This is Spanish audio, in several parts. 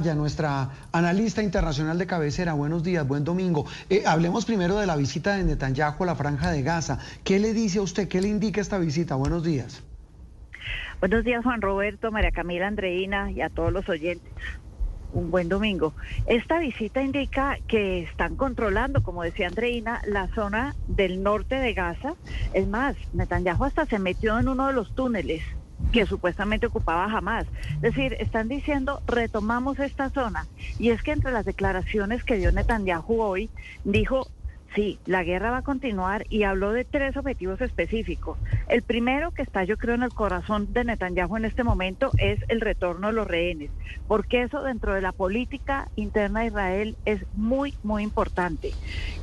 Nuestra analista internacional de cabecera, buenos días, buen domingo. Eh, hablemos primero de la visita de Netanyahu a la franja de Gaza. ¿Qué le dice a usted? ¿Qué le indica esta visita? Buenos días. Buenos días, Juan Roberto, María Camila Andreina y a todos los oyentes. Un buen domingo. Esta visita indica que están controlando, como decía Andreina, la zona del norte de Gaza. Es más, Netanyahu hasta se metió en uno de los túneles que supuestamente ocupaba jamás. Es decir, están diciendo retomamos esta zona. Y es que entre las declaraciones que dio Netanyahu hoy, dijo Sí, la guerra va a continuar y habló de tres objetivos específicos. El primero, que está yo creo en el corazón de Netanyahu en este momento, es el retorno de los rehenes, porque eso dentro de la política interna de Israel es muy, muy importante.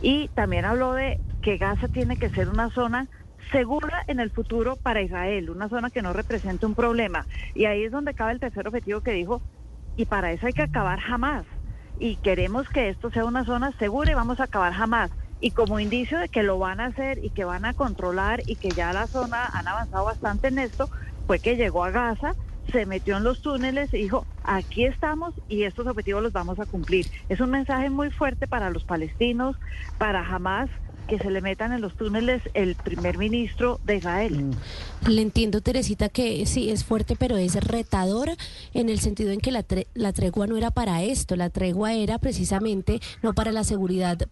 Y también habló de que Gaza tiene que ser una zona segura en el futuro para Israel, una zona que no represente un problema. Y ahí es donde cabe el tercer objetivo que dijo, y para eso hay que acabar jamás. Y queremos que esto sea una zona segura y vamos a acabar jamás. Y como indicio de que lo van a hacer y que van a controlar y que ya la zona han avanzado bastante en esto, fue que llegó a Gaza, se metió en los túneles y dijo, aquí estamos y estos objetivos los vamos a cumplir. Es un mensaje muy fuerte para los palestinos, para Hamas, que se le metan en los túneles el primer ministro de Israel. Le entiendo, Teresita, que sí es fuerte, pero es retador en el sentido en que la, la tregua no era para esto, la tregua era precisamente no para la seguridad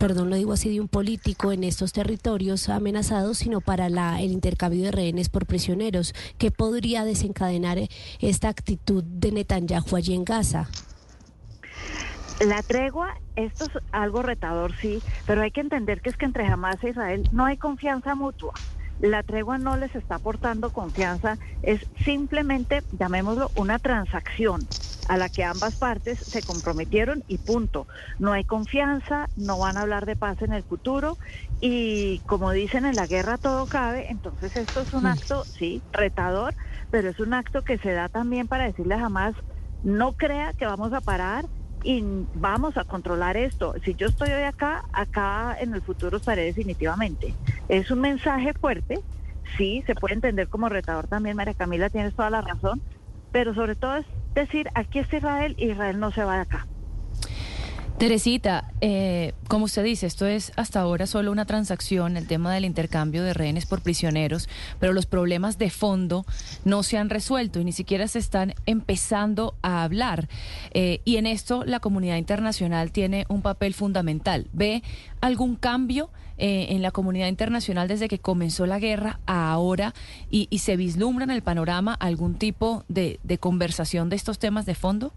perdón lo digo así, de un político en estos territorios amenazados, sino para la, el intercambio de rehenes por prisioneros. ¿Qué podría desencadenar esta actitud de Netanyahu allí en Gaza? La tregua, esto es algo retador, sí, pero hay que entender que es que entre Hamas e Israel no hay confianza mutua. La tregua no les está aportando confianza, es simplemente, llamémoslo, una transacción a la que ambas partes se comprometieron y punto. No hay confianza, no van a hablar de paz en el futuro y como dicen en la guerra todo cabe, entonces esto es un acto, sí, retador, pero es un acto que se da también para decirle jamás, no crea que vamos a parar y vamos a controlar esto. Si yo estoy hoy acá, acá en el futuro estaré definitivamente. Es un mensaje fuerte, sí, se puede entender como retador también, María Camila, tienes toda la razón, pero sobre todo es decir, aquí está Israel Israel no se va de acá. Teresita, eh, como usted dice, esto es hasta ahora solo una transacción, el tema del intercambio de rehenes por prisioneros, pero los problemas de fondo no se han resuelto y ni siquiera se están empezando a hablar. Eh, y en esto la comunidad internacional tiene un papel fundamental. ¿Ve algún cambio eh, en la comunidad internacional desde que comenzó la guerra a ahora y, se vislumbra en el panorama algún tipo de, de conversación de estos temas de fondo?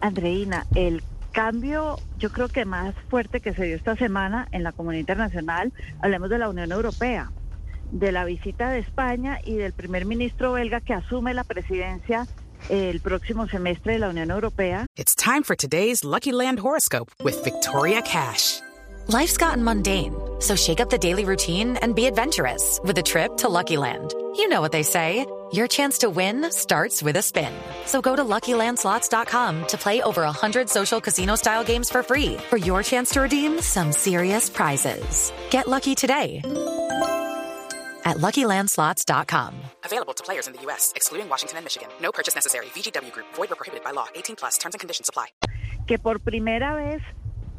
Andreina, el cambio, yo creo que más fuerte que se dio esta semana en la comunidad internacional, hablemos de la Unión Europea, de la visita de España y del primer ministro belga que asume la presidencia el próximo semestre de la Unión Europea. It's time for today's Lucky Land horoscope with Victoria Cash. Life's gotten mundane, so shake up the daily routine and be adventurous with a trip to Lucky Land. You know what they say. Your chance to win starts with a spin. So go to LuckyLandSlots.com to play over 100 social casino-style games for free for your chance to redeem some serious prizes. Get lucky today at LuckyLandSlots.com. Available to players in the U.S., excluding Washington and Michigan. No purchase necessary. VGW Group. Void or prohibited by law. 18 plus. Terms and conditions apply. Que por primera vez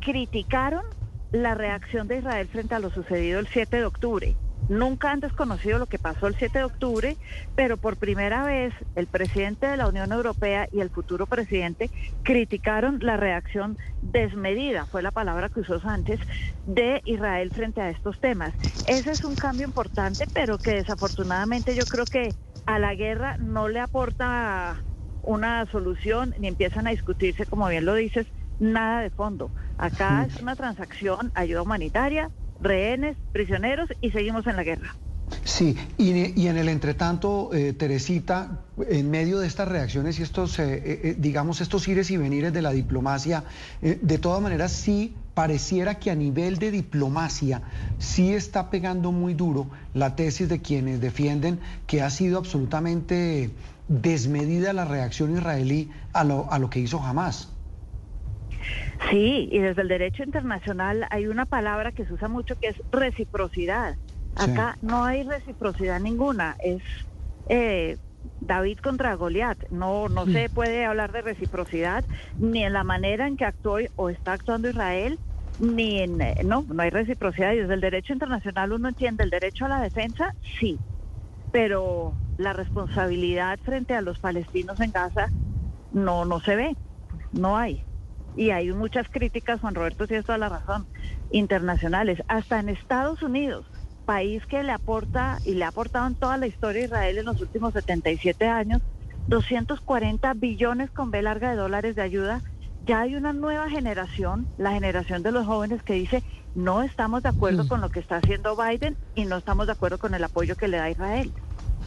criticaron la reacción de Israel frente a lo sucedido el 7 de octubre. Nunca han desconocido lo que pasó el 7 de octubre, pero por primera vez el presidente de la Unión Europea y el futuro presidente criticaron la reacción desmedida, fue la palabra que usó Sánchez, de Israel frente a estos temas. Ese es un cambio importante, pero que desafortunadamente yo creo que a la guerra no le aporta una solución ni empiezan a discutirse, como bien lo dices, nada de fondo. Acá es una transacción, ayuda humanitaria, rehenes, prisioneros y seguimos en la guerra. Sí, y, en el entretanto, eh, Teresita, en medio de estas reacciones y estos, eh, eh, digamos, estos ires y venires de la diplomacia, de todas maneras sí pareciera que a nivel de diplomacia sí está pegando muy duro la tesis de quienes defienden que ha sido absolutamente desmedida la reacción israelí a lo, a lo que hizo Hamas. Sí, y desde el derecho internacional hay una palabra que se usa mucho que es reciprocidad. Acá no hay reciprocidad ninguna, es eh, David contra Goliat. No, no se mm. puede hablar de reciprocidad ni en la manera en que actuó o está actuando Israel, ni en eh, no, no hay reciprocidad. Y desde el derecho internacional uno entiende el derecho a la defensa, sí, pero la responsabilidad frente a los palestinos en Gaza no, no se ve, no hay. Y hay muchas críticas, Juan Roberto tienes toda la razón, internacionales, hasta en Estados Unidos país que le aporta y le ha aportado en toda la historia de Israel en los últimos 77 años 240 billones con B larga de dólares de ayuda, ya hay una nueva generación, la generación de los jóvenes que dice no estamos de acuerdo mm. con lo que está haciendo Biden y no estamos de acuerdo con el apoyo que le da Israel.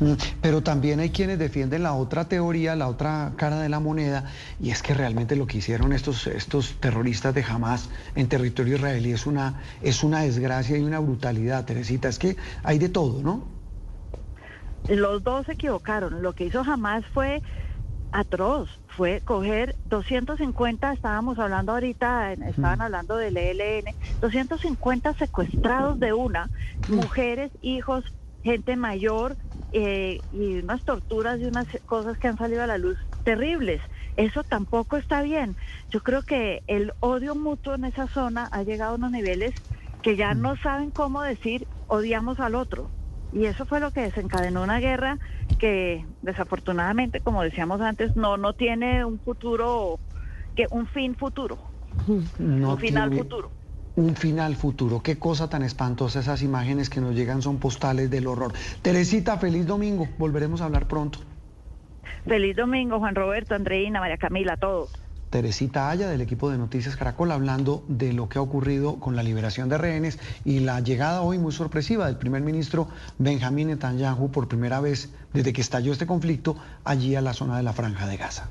Mm, pero también hay quienes defienden la otra teoría, la otra cara de la moneda, y es que realmente lo que hicieron estos, estos terroristas de Hamas en territorio israelí es una, es una desgracia y una brutalidad, Teresita. Es que hay de todo, ¿no? Los dos se equivocaron. Lo que hizo Hamas fue atroz, fue coger 250, estábamos hablando ahorita, estaban hablando del ELN, 250 secuestrados de una, mujeres, hijos, gente mayor, eh, y unas torturas y unas cosas que han salido a la luz terribles. Eso tampoco está bien. Yo creo que el odio mutuo en esa zona ha llegado a unos niveles que ya no saben cómo decir odiamos al otro. Y eso fue lo que desencadenó una guerra que desafortunadamente, como decíamos antes, no, no tiene un futuro, que un fin futuro, un final futuro un final futuro. Qué cosa tan espantosa esas imágenes que nos llegan son postales del horror. Teresita, feliz domingo. Volveremos a hablar pronto. Feliz domingo, Juan Roberto, Andreina, María Camila, todos. Teresita Aya del equipo de Noticias Caracol hablando de lo que ha ocurrido con la liberación de rehenes y la llegada hoy muy sorpresiva del primer ministro Benjamín Netanyahu por primera vez desde que estalló este conflicto allí a la zona de la franja de Gaza.